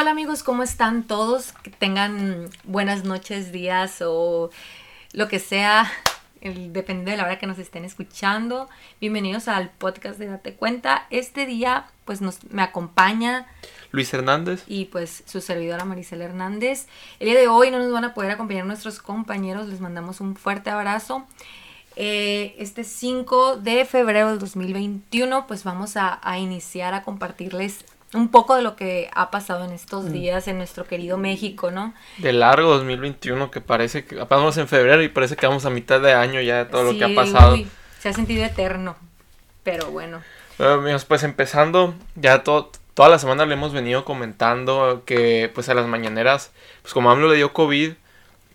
Hola amigos, ¿cómo están todos? Que tengan buenas noches, días o lo que sea, depende de la hora que nos estén escuchando. Bienvenidos al podcast de Date Cuenta. Este día pues nos, me acompaña Luis Hernández. y pues su servidora Maricela Hernández. El día de hoy no nos van a poder acompañar nuestros compañeros, les mandamos un fuerte abrazo. Eh, este 5 de febrero del 2021 pues vamos a, a iniciar a compartirles un poco de lo que ha pasado en estos días en nuestro querido México, ¿no? De largo 2021 que parece que apenas vamos en febrero y parece que vamos a mitad de año ya de todo lo que ha pasado. uy, se ha sentido eterno, pero bueno. Bueno, amigos, pues empezando, ya to- toda la semana le hemos venido comentando que pues a las mañaneras, pues como AMLO le dio COVID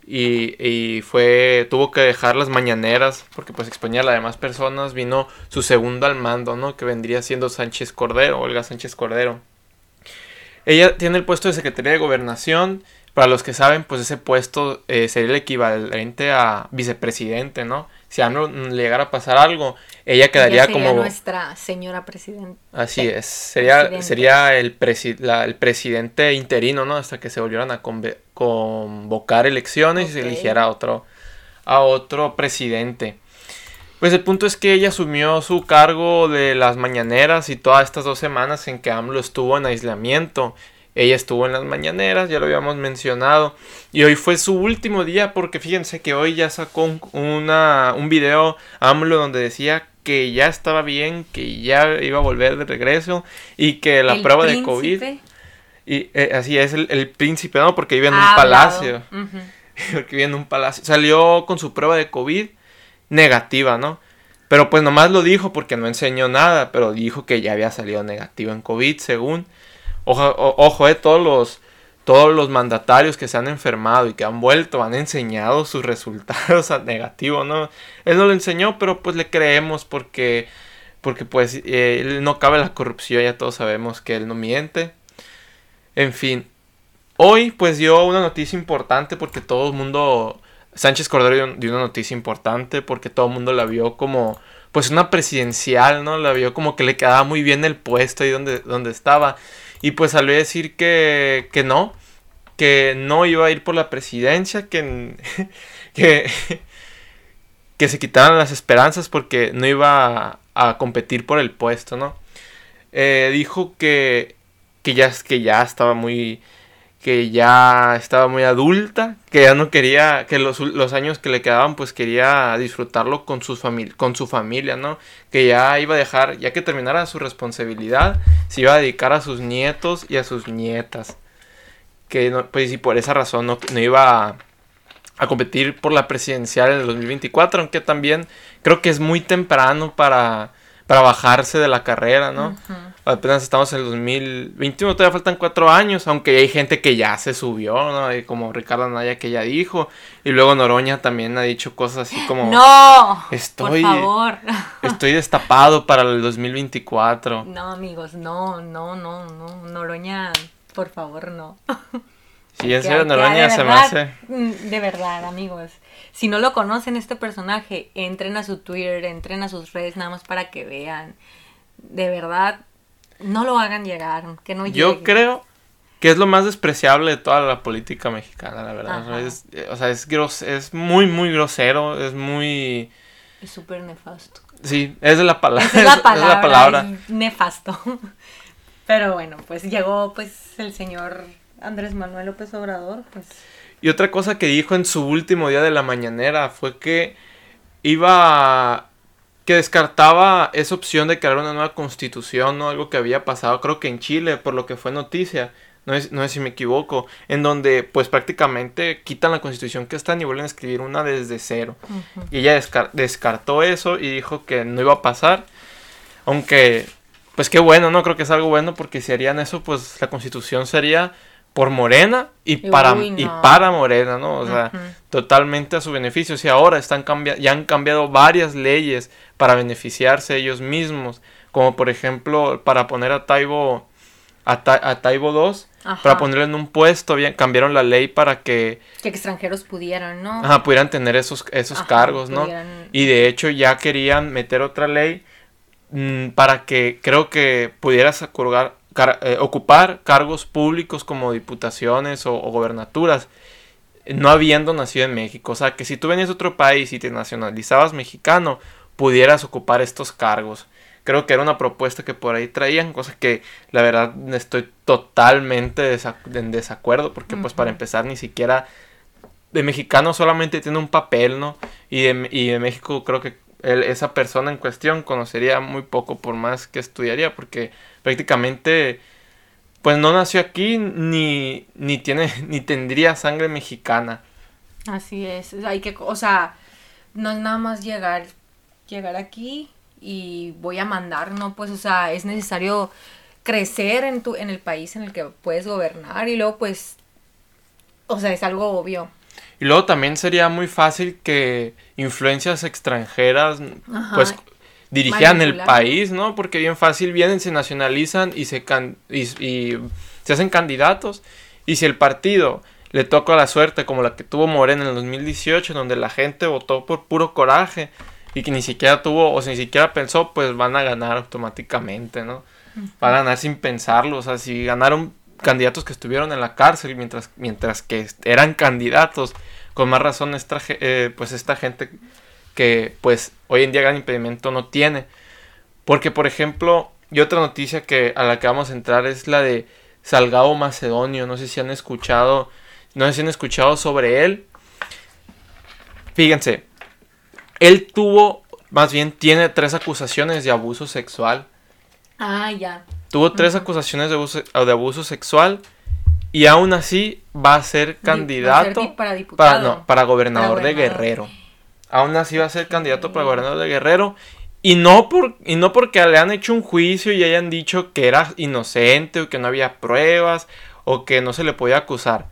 y, y fue, tuvo que dejar las mañaneras porque pues exponía a las demás personas, vino su segundo al mando, ¿no? Que vendría siendo Sánchez Cordero, Olga Sánchez Cordero. Ella tiene el puesto de Secretaría de Gobernación. Para los que saben, pues ese puesto eh, sería el equivalente a vicepresidente, ¿no? Si a AMLO le llegara a pasar algo, ella quedaría Ella sería como... nuestra señora presidenta. Así Sí, es, sería, presidente. sería el, presi- la- el presidente interino, ¿no? Hasta que se volvieran a convocar elecciones y se eligiera a otro, a otro presidente. Pues el punto es que ella asumió su cargo de las mañaneras y todas estas dos semanas en que AMLO estuvo en aislamiento. Ella estuvo en las mañaneras, ya lo habíamos mencionado. Y hoy fue su último día porque fíjense que hoy ya sacó un, una, un video AMLO donde decía que ya estaba bien, que ya iba a volver de regreso y que la prueba de COVID... Y eh, así es el, el príncipe, ¿no? Porque vive en un hablado. palacio. Porque vive en un palacio. Salió con su prueba de COVID negativa, ¿no? Pero pues nomás lo dijo porque no enseñó nada, pero dijo que ya había salido negativo en COVID, según. Ojo, ojo eh, todos los, todos los mandatarios que se han enfermado y que han vuelto han enseñado sus resultados a negativo, ¿no? Él no lo enseñó, pero pues le creemos porque, porque pues eh, no cabe la corrupción, ya todos sabemos que él no miente. En fin, hoy pues dio una noticia importante porque todo el mundo, Sánchez Cordero dio, una noticia importante porque todo el mundo la vio como pues una presidencial, ¿no? La vio como que le quedaba muy bien el puesto ahí donde, donde estaba. Y pues salió a decir que, que no, que no iba a ir por la presidencia, que, que, que se quitaran las esperanzas porque no iba a, a competir por el puesto, ¿no? Eh, dijo que, que, ya, que ya estaba muy que ya estaba muy adulta, que ya no quería, que los, los años que le quedaban pues quería disfrutarlo con, con su familia, ¿no? Que ya iba a dejar, ya que terminara su responsabilidad, se iba a dedicar a sus nietos y a sus nietas. Que no, pues y por esa razón no, no iba a competir por la presidencial en el 2024, aunque también creo que es muy temprano para, para bajarse de la carrera, ¿no? Ujú. Apenas estamos en el 2021, todavía faltan cuatro años, aunque hay gente que ya se subió, ¿no? Y como Ricardo Anaya que ya dijo, y luego Noroña también ha dicho cosas así como, No, Estoy- por favor. estoy destapado para el 2024. No, amigos, no, no, no, no, Noroña, por favor, no. Sí, en serio, Noroña se me hace... mm, De verdad, amigos. Si no lo conocen este personaje, entren a su Twitter, entren a sus redes nada más para que vean. De verdad, no lo hagan llegar, que no Yo llegue. creo que es lo más despreciable de toda la política mexicana, la verdad. Es, o sea, es, gros- es muy, muy grosero, es muy... Es súper nefasto. Sí, es de la palabra. Es la palabra, palabra. es nefasto. Pero bueno, pues llegó pues el señor Andrés Manuel López Obrador, pues Y otra cosa que dijo en su último día de la mañanera fue que iba que descartaba esa opción de crear una nueva constitución, ¿no? Algo que había pasado, creo que en Chile, por lo que fue noticia, no, es, no sé si me equivoco, en donde pues prácticamente quitan la constitución que están y vuelven a escribir una desde cero. Y ella descar- descartó eso y dijo que no iba a pasar, aunque pues qué bueno, ¿no? Creo que es algo bueno porque si harían eso, pues la constitución sería por Morena y para, no. y para Morena, ¿no? O sea, totalmente a su beneficio. Si ahora están ya han cambiado varias leyes para beneficiarse ellos mismos, como por ejemplo para poner a Taibo a, Ta- a Taibo 2, Ajá. para ponerlo en un puesto, bien, cambiaron la ley para que Que extranjeros pudieran, ¿no? ajá, pudieran tener esos, esos Ajá, cargos, ¿no? pudieran- Y de hecho ya querían meter otra ley mm, para que creo que pudieras eh, ocupar cargos públicos como diputaciones o, gobernaturas, no habiendo nacido en México. O sea, que si tú venías de otro país y te nacionalizabas mexicano, pudieras ocupar estos cargos. Creo que era una propuesta que por ahí traían, cosa que la verdad estoy totalmente en desacuerdo, porque pues para empezar ni siquiera de mexicano solamente tiene un papel, ¿no? Y de, y de México creo que esa persona en cuestión conocería muy poco por más que estudiaría, porque prácticamente pues no nació aquí ni, ni tiene ni tendría sangre mexicana. Así es, hay que, o sea, no es nada más llegar llegar aquí y voy a mandar, no, pues o sea, es necesario crecer en tu en el país en el que puedes gobernar y luego pues o sea, es algo obvio. Y luego también sería muy fácil que influencias extranjeras pues dirigían el país, ¿no? Porque bien fácil vienen, se nacionalizan y se, y, se hacen candidatos. Y si el partido le toca la suerte como la que tuvo Morena en el 2018, donde la gente votó por puro coraje y que ni siquiera tuvo o ni siquiera pensó, pues van a ganar automáticamente, ¿no? Van a ganar sin pensarlo. O sea, si ganaron candidatos que estuvieron en la cárcel mientras, mientras que eran candidatos, con más razón esta, eh, pues esta gente que pues hoy en día gran impedimento no tiene. Porque por ejemplo, y otra noticia que a la que vamos a entrar es la de Salgado Macedonio, no sé si han escuchado, no sé si han escuchado sobre él. Fíjense, él tuvo, más bien tiene tres acusaciones de abuso sexual. Ah, ya. Tuvo tres acusaciones de abuso, de abuso sexual y aún así va a ser candidato para, diputado. para, gobernador de Guerrero aún así va a ser candidato para gobernador de Guerrero. Y no, por, y no porque le han hecho un juicio y hayan dicho que era inocente o que no había pruebas o que no se le podía acusar.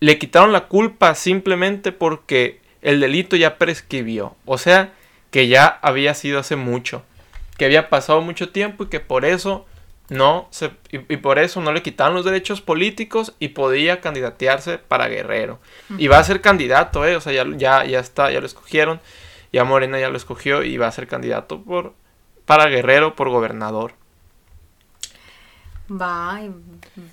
Le quitaron la culpa simplemente porque el delito ya prescribió. O sea, que ya había sido hace mucho. Que había pasado mucho tiempo y que por eso no se, y, por eso no le quitaron los derechos políticos y podía candidatearse para Guerrero. Y va a ser candidato, ¿eh? O sea, ya, ya, ya está, ya lo escogieron. Ya Morena ya lo escogió y va a ser candidato por, para Guerrero por gobernador. Va,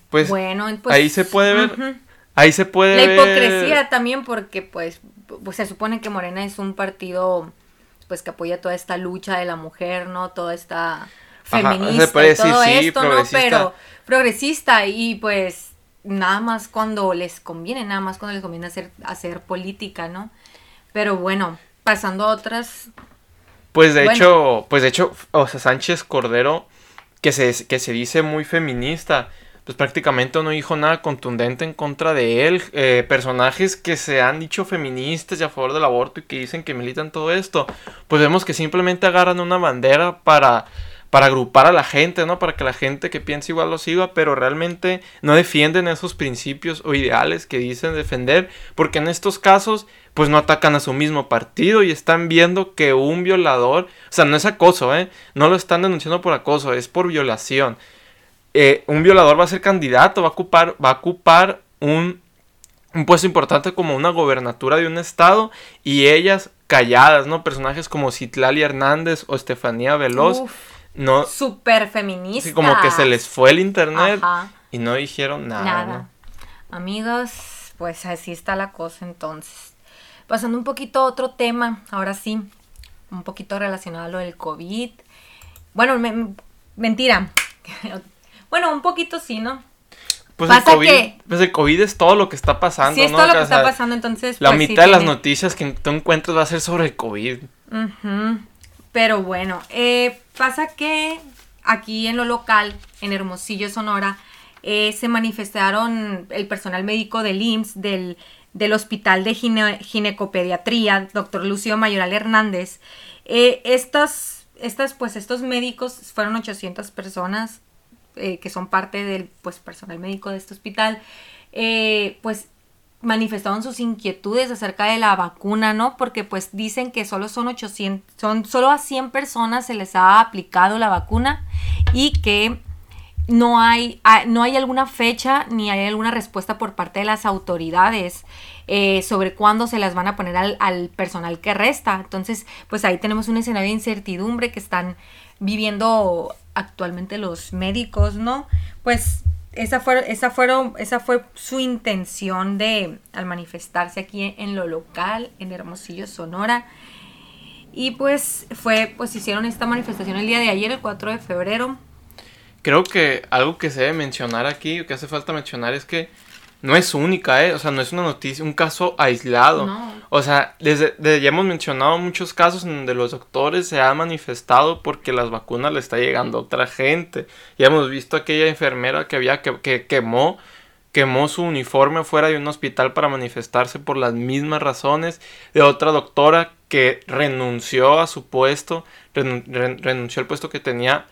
pues, bueno, pues, ahí se puede ver. Ahí se puede La hipocresía también porque pues, pues se supone que Morena es un partido pues que apoya toda esta lucha de la mujer, ¿no? Toda esta feminista y todo esto, ¿no? Pero progresista y pues nada más cuando les conviene, nada más cuando les conviene hacer, hacer política, ¿no? Pero bueno, pasando a otras. Pues de hecho, pues de hecho, o sea, Sánchez Cordero, que se, que se dice muy feminista, pues prácticamente no dijo nada contundente en contra de él. Eh, personajes que se han dicho feministas y a favor del aborto y que dicen que militan todo esto, pues vemos que simplemente agarran una bandera para para agrupar a la gente, ¿no? Para que la gente que piensa igual lo siga, pero realmente no defienden esos principios o ideales que dicen defender, porque en estos casos pues no atacan a su mismo partido y están viendo que un violador, o sea, no es acoso, ¿eh? No lo están denunciando por acoso, es por violación. Eh, un violador va a ser candidato, va a ocupar, va a ocupar un, un puesto importante como una gobernatura de un estado y ellas calladas, ¿no? Personajes como Citlali Hernández o Estefanía Veloz no súper feminista. como que se les fue el internet y no dijeron nada. Nada. Amigos, pues así está la cosa entonces. Pasando un poquito a otro tema, ahora sí, un poquito relacionado a lo del COVID. Bueno, mentira. bueno, un poquito sí, ¿no? Pues el, COVID, pues el COVID es todo lo que está pasando, sí, es todo lo que está pasando, entonces... La pues mitad de las noticias que tú encuentras va a ser sobre el COVID. Pero bueno, eh, pasa que aquí en lo local, en Hermosillo, Sonora, eh, se manifestaron el personal médico del IMSS, del, del Hospital de Ginecopediatría, doctor Lucio Mayoral Hernández. Eh, estas, estas, pues estos médicos fueron 800 personas que son parte del pues, personal médico de este hospital. pues manifestaron sus inquietudes acerca de la vacuna, ¿no? Porque pues dicen que solo son 800, son solo a 100 personas se les ha aplicado la vacuna y que no hay, ah, no hay alguna fecha ni hay alguna respuesta por parte de las autoridades eh, sobre cuándo se las van a poner al, al, personal que resta. Entonces, pues ahí tenemos un escenario de incertidumbre que están viviendo actualmente los médicos, ¿no? Pues esa fue, esa, fueron, esa fue su intención de al manifestarse aquí en lo local, en Hermosillo, Sonora. Y pues fue, pues hicieron esta manifestación el día de ayer, el 4 de febrero. Creo que algo que se debe mencionar aquí, que hace falta mencionar, es que no es única, ¿eh? O sea, no es una noticia, un caso aislado. O sea, desde, ya hemos mencionado muchos casos en donde los doctores se han manifestado porque las vacunas le está llegando a otra gente. Ya hemos visto aquella enfermera que había que, que quemó quemó su uniforme fuera de un hospital para manifestarse por las mismas razones, de otra doctora que renunció a su puesto, renunció al puesto que tenía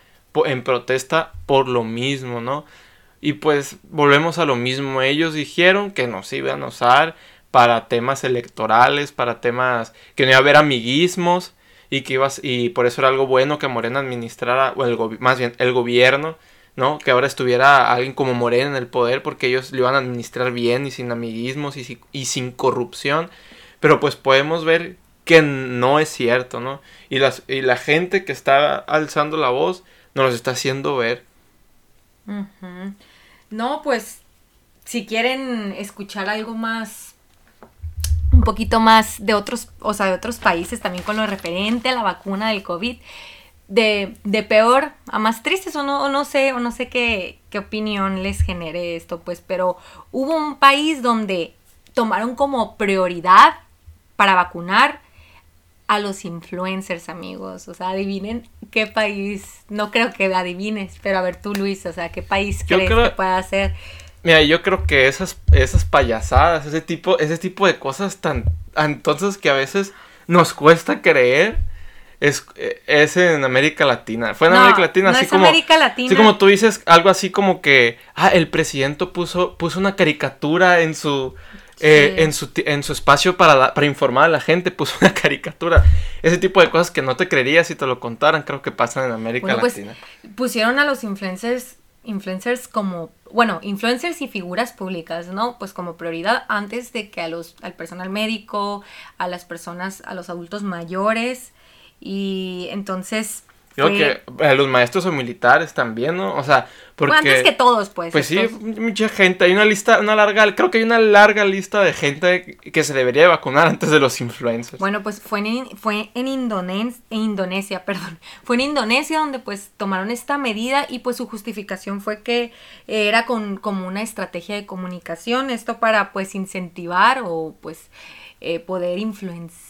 en protesta por lo mismo, ¿no? Y pues volvemos a lo mismo. Ellos dijeron que nos iban a usar para temas electorales, para temas que no iba a haber amiguismos y que ibas y por eso era algo bueno que Morena administrara o el más bien el gobierno, ¿no? Que ahora estuviera alguien como Morena en el poder porque ellos lo iban a administrar bien y sin amiguismos y, y sin corrupción. Pero pues podemos ver que no es cierto, ¿no? Y, las, y la gente que está alzando la voz nos los está haciendo ver. No, pues si quieren escuchar algo más, un poquito más de otros, o sea, de otros países también con lo referente a la vacuna del COVID, de, de peor a más tristes o no, no sé, o no sé qué, qué opinión les genere esto, pues, pero hubo un país donde tomaron como prioridad para vacunar a los influencers, amigos. O sea, adivinen qué país, no creo que adivines, pero a ver tú, Luis, o sea, qué país crees que pueda ser. Mira, yo creo que esas, esas payasadas, ese tipo, ese tipo de cosas tan, entonces que a veces nos cuesta creer. Es, es en América Latina. Fue en América Latina, así como. América Latina. Así como tú dices, algo así como que. Ah, el presidente puso, puso una caricatura en su eh, en, su, en su espacio para, para informar a la gente puso una caricatura. Ese tipo de cosas que no te creerías si te lo contaran, creo que pasan en América pues, Latina. pusieron a los influencers, influencers como, bueno, influencers y figuras públicas, ¿no? Pues como prioridad antes de que a los, al personal médico, a las personas, a los adultos mayores. Y entonces Creo que a los maestros o militares también, ¿no? O sea, porque... Bueno, antes que todos, pues. Pues sí, mucha gente. Hay una lista, una larga, creo que hay una larga lista de gente que se debería de vacunar antes de los influencers. Bueno, pues fue en, fue en, Indonesia, en Indonesia, perdón. Fue en Indonesia donde pues tomaron esta medida y pues su justificación fue que era con, como una estrategia de comunicación, esto para pues incentivar o pues eh, poder influenciar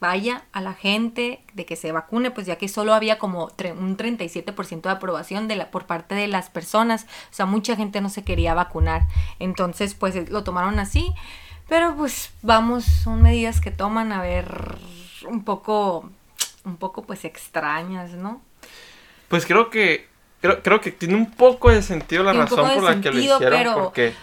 vaya, a la gente de que se vacune, pues ya que solo había como un 37% de aprobación de la, por parte de las personas, o sea, mucha gente no se quería vacunar, entonces pues lo tomaron así, pero pues vamos, son medidas que toman a ver un poco, un poco pues extrañas, ¿no? Pues creo que, creo, creo que tiene un poco de sentido la razón por la que lo hicieron, pero... porque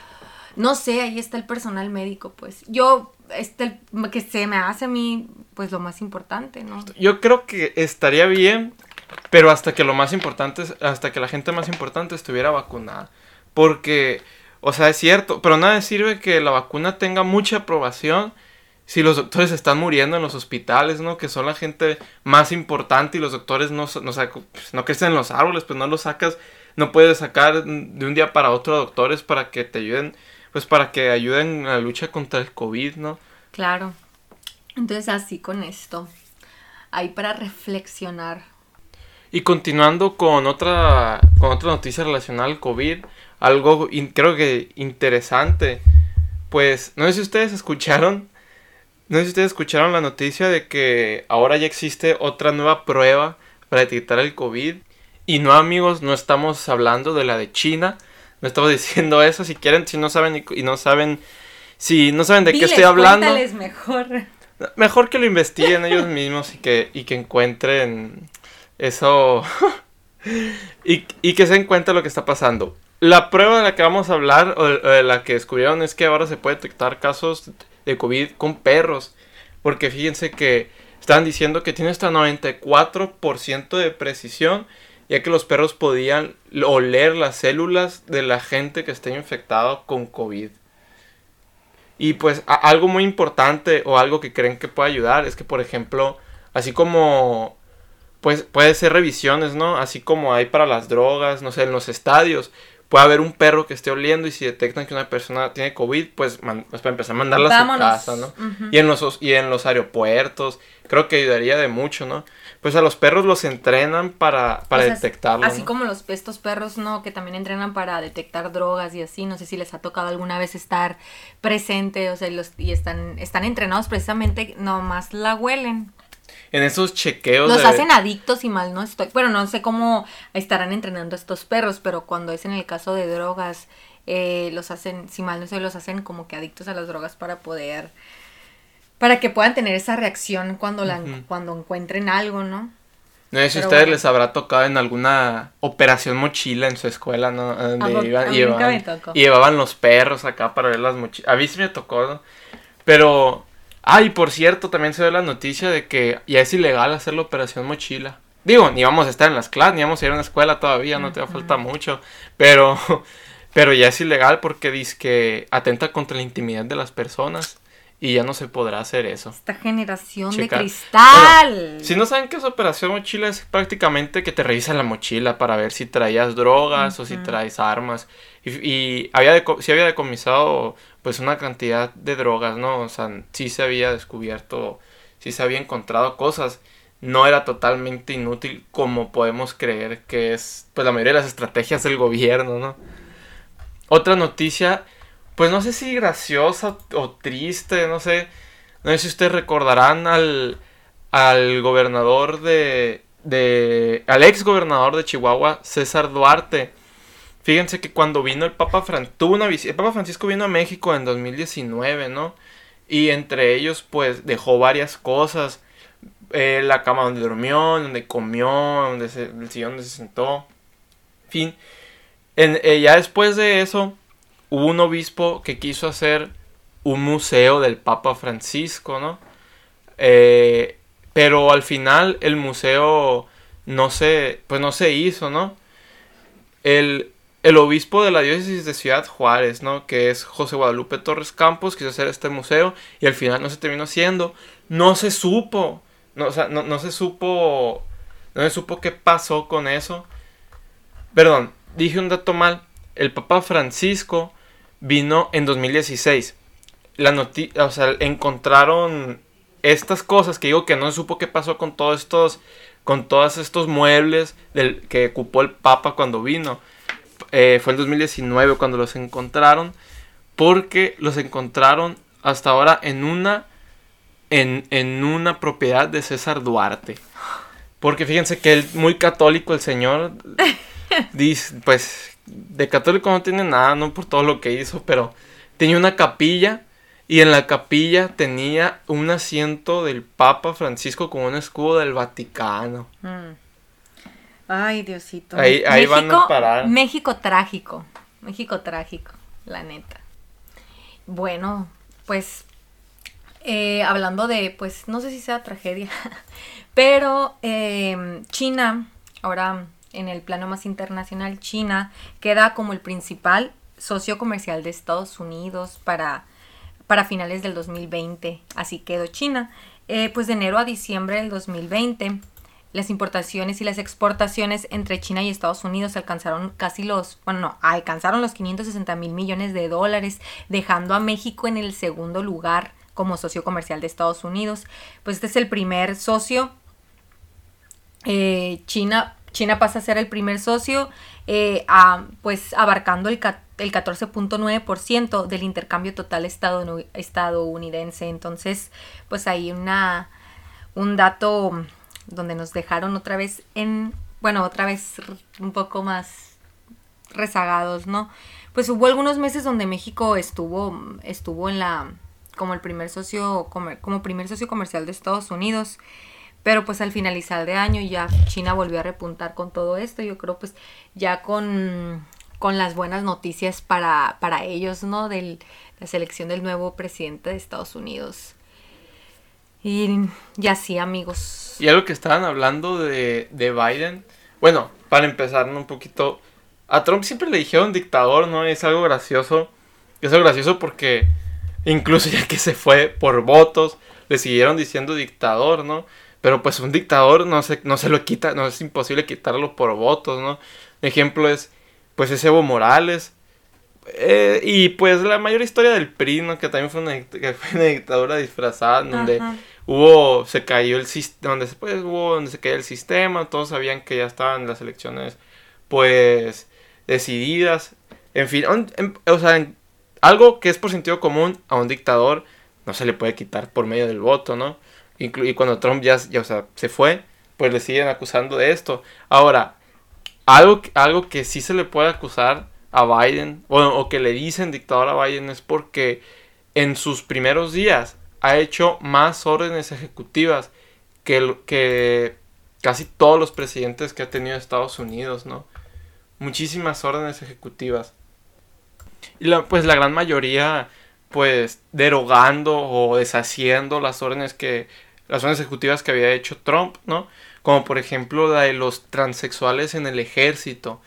no sé, ahí está el personal médico, pues. Yo este, que se me hace a mí, pues lo más importante, ¿no? Yo creo que estaría bien, pero hasta que lo más importante, hasta que la gente más importante estuviera vacunada. Porque, o sea, es cierto, pero nada sirve que la vacuna tenga mucha aprobación si los doctores están muriendo en los hospitales, ¿no? Que son la gente más importante y los doctores no, no, pues, no crecen en los árboles, pues no los sacas, no puedes sacar de un día para otro doctores para que te ayuden pues para que ayuden en la lucha contra el COVID, ¿no? Claro. Entonces así con esto, ahí para reflexionar. Y continuando con otra, con otra noticia relacionada al COVID, algo creo que interesante, pues no sé si ustedes escucharon, no sé si ustedes escucharon la noticia de que ahora ya existe otra nueva prueba para detectar el COVID. Y no amigos, no estamos hablando de la de China, me estaba diciendo eso. Si quieren, si no saben y, no saben, si no saben de qué estoy hablando. mejor. Mejor que lo investiguen ellos mismos y que, y que encuentren eso. y, y, que se encuentre lo que está pasando. La prueba de la que vamos a hablar, o de la que descubrieron, es que ahora se puede detectar casos de COVID con perros. Porque fíjense que están diciendo que tiene hasta 94% de precisión ya que los perros podían oler las células de la gente que está infectada con COVID. Y pues algo muy importante o algo que creen que puede ayudar es que, por ejemplo, así como, pues puede ser revisiones, ¿no? Así como hay para las drogas, no sé, en los estadios. Puede haber un perro que esté oliendo y si detectan que una persona tiene COVID, pues, pues para empezar a mandarla a su casa, ¿no? y, en los, y en los aeropuertos, creo que ayudaría de mucho, ¿no? Pues a los perros los entrenan para, para detectarlo. Así como los estos perros, ¿no? Que también entrenan para detectar drogas y así. No sé si les ha tocado alguna vez estar presente, o sea, los, y están, están entrenados precisamente, nomás la huelen en esos chequeos. Los hacen adictos y mal no estoy. Bueno, no sé cómo estarán entrenando estos perros, pero cuando es en el caso de drogas, eh, los hacen, si mal no estoy, los hacen como que adictos a las drogas para poder, para que puedan tener esa reacción cuando, la, cuando encuentren algo, ¿no? No sé si a ustedes les habrá tocado en alguna operación mochila en su escuela, ¿no? Donde iban, y llevaban, los perros acá para ver las mochilas. A mí sí me tocó, ¿no? Pero Ah, y por cierto, también se ve la noticia de que ya es ilegal hacer la operación mochila. Digo, ni vamos a estar en las clases, ni vamos a ir a una escuela todavía, no te va a falta mucho. Pero, pero ya es ilegal porque dice que atenta contra la intimidad de las personas. Y ya no se podrá hacer eso. Esta generación de cristal. si no saben qué es operación mochila, es prácticamente que te revisan la mochila para ver si traías drogas o si traes armas. Y, y había si había decomisado pues una cantidad de drogas, ¿no? O sea, sí se había descubierto, sí se había encontrado cosas. No era totalmente inútil como podemos creer que es, pues la mayoría de las estrategias del gobierno, ¿no? Otra noticia, pues no sé si graciosa o triste, no sé. No sé si ustedes recordarán al, al gobernador de, de, al ex gobernador de Chihuahua, César Duarte Fíjense que cuando vino el Papa Francisco, una el Papa Francisco vino a México en 2019, ¿no? Y entre ellos, pues, dejó varias cosas. Eh, la cama donde durmió, donde comió, donde se, el sillón donde se sentó. En fin. Eh, ya después de eso, hubo un obispo que quiso hacer un museo del Papa Francisco, ¿no? Eh, pero al final el museo no se, pues no se hizo, ¿no? El, el obispo de la diócesis de Ciudad Juárez, ¿no? Que es José Guadalupe Torres Campos, quiso hacer este museo y al final no se terminó haciendo. No se supo, no, o sea, no, no se supo, no se supo qué pasó con eso. Perdón, dije un dato mal. El Papa Francisco vino en 2016. La noticia, o sea, encontraron estas cosas que digo que no se supo qué pasó con todos estos, con todos estos muebles del, que ocupó el Papa cuando vino eh, fue en 2019 cuando los encontraron, porque los encontraron hasta ahora en una, en, una propiedad de César Duarte. Porque fíjense que él, muy católico el señor, dice, pues de católico no tiene nada, no por todo lo que hizo, pero tenía una capilla y en la capilla tenía un asiento del Papa Francisco con un escudo del Vaticano. Mm. Ay, Diosito. Ahí, México, van a parar. México trágico. México trágico, la neta. Bueno, pues eh, hablando de, pues no sé si sea tragedia, pero em, China, ahora en el plano más internacional, China queda como el principal socio comercial de Estados Unidos para, para finales del 2020. Así quedó China. Eh, pues de enero a diciembre del 2020 las importaciones y las exportaciones entre China y Estados Unidos alcanzaron casi los, bueno, no, alcanzaron los 560 mil millones de dólares, dejando a México en el segundo lugar como socio comercial de Estados Unidos. Pues este es el primer socio. Eh, China, China pasa a ser el primer socio, eh, pues abarcando el, el 14.9% del intercambio total estadounidense. Entonces, pues hay una, un dato donde nos dejaron otra vez en, bueno, otra vez un poco más rezagados, ¿no? Pues hubo algunos meses donde México estuvo, estuvo en la, como el primer socio, como primer socio comercial de Estados Unidos. Pero pues al finalizar de año ya China volvió a repuntar con todo esto. Yo creo pues ya con, con las buenas noticias para, para ellos, ¿no? De la selección del nuevo presidente de Estados Unidos. Y, y así, amigos. Y algo que estaban hablando de, de Biden. Bueno, para empezar un poquito. A Trump siempre le dijeron dictador, ¿no? Es algo gracioso. Es algo gracioso porque incluso ya que se fue por votos, le siguieron diciendo dictador, ¿no? Pero pues un dictador no se, no se lo quita, no es imposible quitarlo por votos, ¿no? Un ejemplo es, pues es Evo Morales. Eh, y pues la mayor historia del PRI, ¿no? Que también fue una, que fue una dictadura disfrazada, donde hubo, se cayó el sistema, donde, pues, hubo, donde se cayó el sistema, todos sabían que ya estaban las elecciones, pues, decididas. En fin, o sea, algo que es por sentido común a un dictador no se le puede quitar por medio del voto, ¿no? y cuando Trump ya, ya o sea, se fue, pues le siguen acusando de esto. Ahora, algo, algo que sí se le puede acusar a Biden, o que le dicen dictador a Biden, es porque en sus primeros días ha hecho más órdenes ejecutivas que, casi todos los presidentes que ha tenido Estados Unidos, ¿no? Muchísimas órdenes ejecutivas. Y pues la gran mayoría, pues, derogando o deshaciendo las órdenes que. las órdenes ejecutivas que había hecho Trump, ¿no? Como por ejemplo la de los transexuales en el ejército.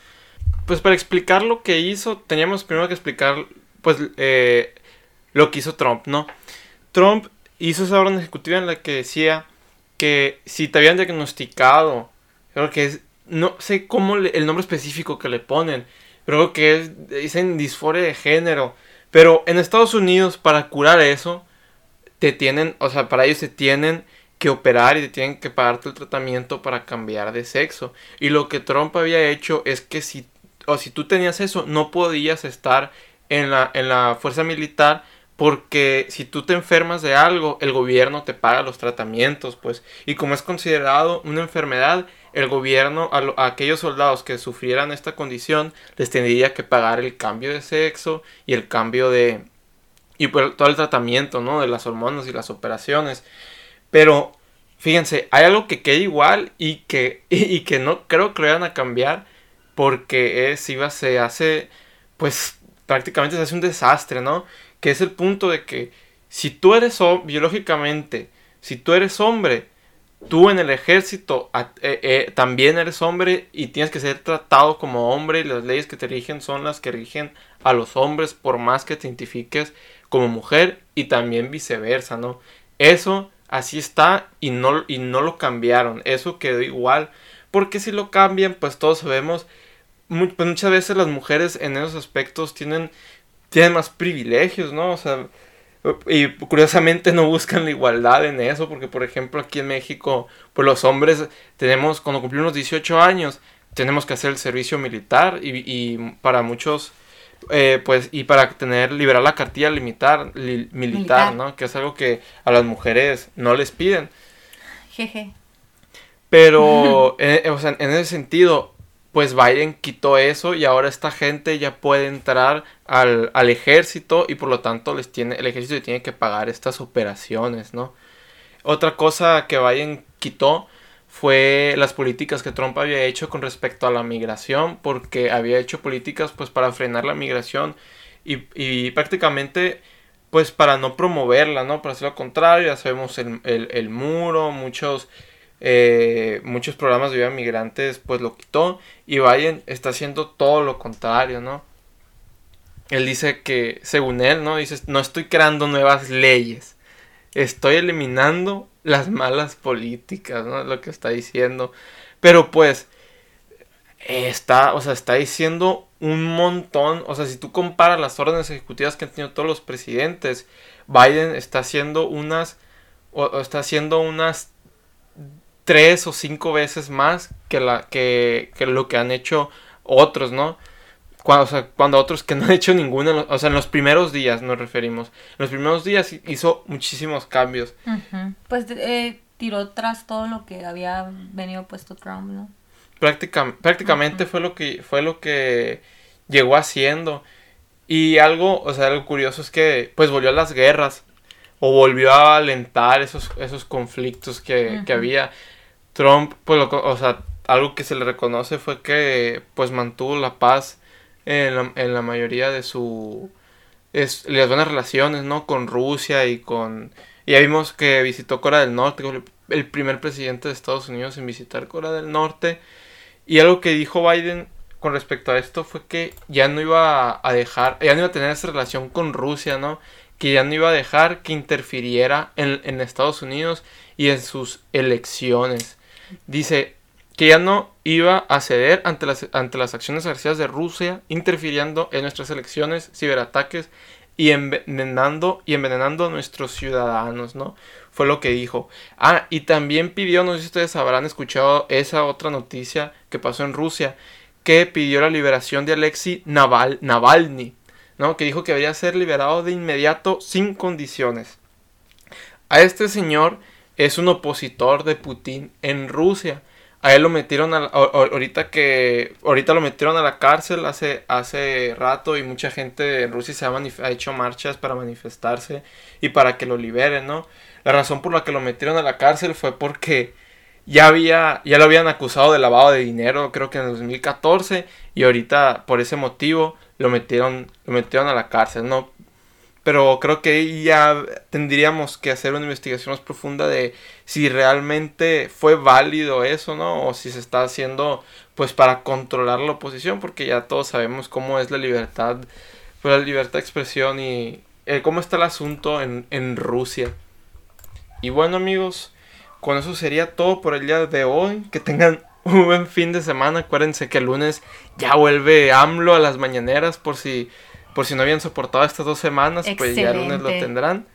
Pues para explicar lo que hizo, teníamos primero que explicar, pues, eh, lo que hizo Trump, ¿no? Trump hizo esa orden ejecutiva en la que decía que si te habían diagnosticado, creo que es, no sé cómo el nombre específico que le ponen, creo que es, dicen disforia de género, pero en Estados Unidos para curar eso, te tienen, o sea, para ellos se tienen que operar y te tienen que pagarte el tratamiento para cambiar de sexo. Y lo que Trump había hecho es que si, o si tú tenías eso, no podías estar en la, en la fuerza militar porque si tú te enfermas de algo, el gobierno te paga los tratamientos, pues. Y como es considerado una enfermedad, el gobierno a, aquellos soldados que sufrieran esta condición les tendría que pagar el cambio de sexo y el cambio de... y pues, todo el tratamiento, ¿no? De las hormonas y las operaciones. Pero, fíjense, hay algo que queda igual y que, y, que no creo que lo vayan a cambiar porque es, iba, se hace, pues prácticamente se hace un desastre, ¿no? Que es el punto de que si tú eres biológicamente, si tú eres hombre, tú en el ejército eh, eh, también eres hombre y tienes que ser tratado como hombre y las leyes que te rigen son las que rigen a los hombres por más que te identifiques como mujer y también viceversa, ¿no? Eso así está y no, y no lo cambiaron, eso quedó igual, porque si lo cambian pues todos sabemos, pues muchas veces las mujeres en esos aspectos tienen tienen más privilegios, ¿no? O sea, y curiosamente no buscan la igualdad en eso, porque por ejemplo aquí en México, pues los hombres tenemos, cuando cumplimos 18 años, tenemos que hacer el servicio militar y, y para muchos, eh, pues, y para tener, liberar la cartilla limitar, militar, ¿no? Que es algo que a las mujeres no les piden. Jeje. Pero, eh, o sea, en ese sentido, pues Biden quitó eso y ahora esta gente ya puede entrar al, ejército y por lo tanto les tiene, el ejército tiene que pagar estas operaciones, ¿no? Otra cosa que Biden quitó fue las políticas que Trump había hecho con respecto a la migración, porque había hecho políticas pues para frenar la migración y, prácticamente pues para no promoverla, ¿no? Para hacer lo contrario, ya sabemos el, el muro, muchos eh, muchos programas de vida migrantes pues lo quitó y Biden está haciendo todo lo contrario, ¿no? Él dice que, según él, ¿no? Dice, no estoy creando nuevas leyes, estoy eliminando las malas políticas, ¿no? Lo que está diciendo. Pero pues, está, o sea, está diciendo un montón, o sea, si tú comparas las órdenes ejecutivas que han tenido todos los presidentes, Biden está haciendo unas, está haciendo unas tres o cinco veces más que, la, que, lo que han hecho otros, ¿no? Cuando, o sea, cuando otros que no han hecho ninguno, o sea, en los primeros días nos referimos. En los primeros días hizo muchísimos cambios. Pues eh, tiró tras todo lo que había venido puesto Trump, ¿no? prácticamente fue lo que fue lo que llegó haciendo. Y algo, o sea, algo curioso es que pues volvió a las guerras o volvió a alentar esos, esos conflictos que, que había. Trump, pues, o sea, algo que se le reconoce fue que, pues, mantuvo la paz en la, mayoría de su... Es, las buenas relaciones, ¿no? Con Rusia y con... Y ya vimos que visitó Corea del Norte, el primer presidente de Estados Unidos en visitar Corea del Norte. Y algo que dijo Biden con respecto a esto fue que ya no iba a dejar, ya no iba a tener esa relación con Rusia, ¿no? que ya no iba a dejar que interfiriera en, en Estados Unidos y en sus elecciones. Dice que ya no iba a ceder ante las, ante las acciones ejercidas de Rusia, interfiriendo en nuestras elecciones, ciberataques y envenenando, y envenenando a nuestros ciudadanos, ¿no? Fue lo que dijo. Ah, y también pidió, no sé si ustedes habrán escuchado esa otra noticia que pasó en Rusia, que pidió la liberación de Alexei Naval, Navalny, ¿no? Que dijo que debería ser liberado de inmediato sin condiciones. A este señor es un opositor de Putin en Rusia. A él lo metieron a, ahorita que ahorita lo metieron a la cárcel hace hace rato y mucha gente en Rusia se ha, hecho marchas para manifestarse y para que lo liberen, ¿no? La razón por la que lo metieron a la cárcel fue porque ya había ya lo habían acusado de lavado de dinero, creo que en el 2014 y ahorita por ese motivo lo metieron lo metieron a la cárcel, ¿no? Pero creo que ya tendríamos que hacer una investigación más profunda de si realmente fue válido eso, ¿no? O si se está haciendo pues para controlar la oposición, porque ya todos sabemos cómo es la libertad, pues, la libertad de expresión y eh, cómo está el asunto en, en Rusia. Y bueno amigos, con eso sería todo por el día de hoy. Que tengan un buen fin de semana. Acuérdense que el lunes ya vuelve AMLO a las mañaneras por si por si no habían soportado estas dos semanas, pues ya el lunes lo tendrán.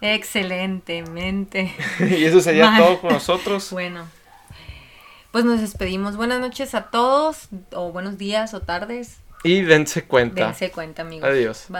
Excelentemente. y eso sería todo con nosotros. Bueno, pues nos despedimos. Buenas noches a todos, o buenos días o tardes. Y dense cuenta. Dense cuenta, amigos. Adiós. Bye.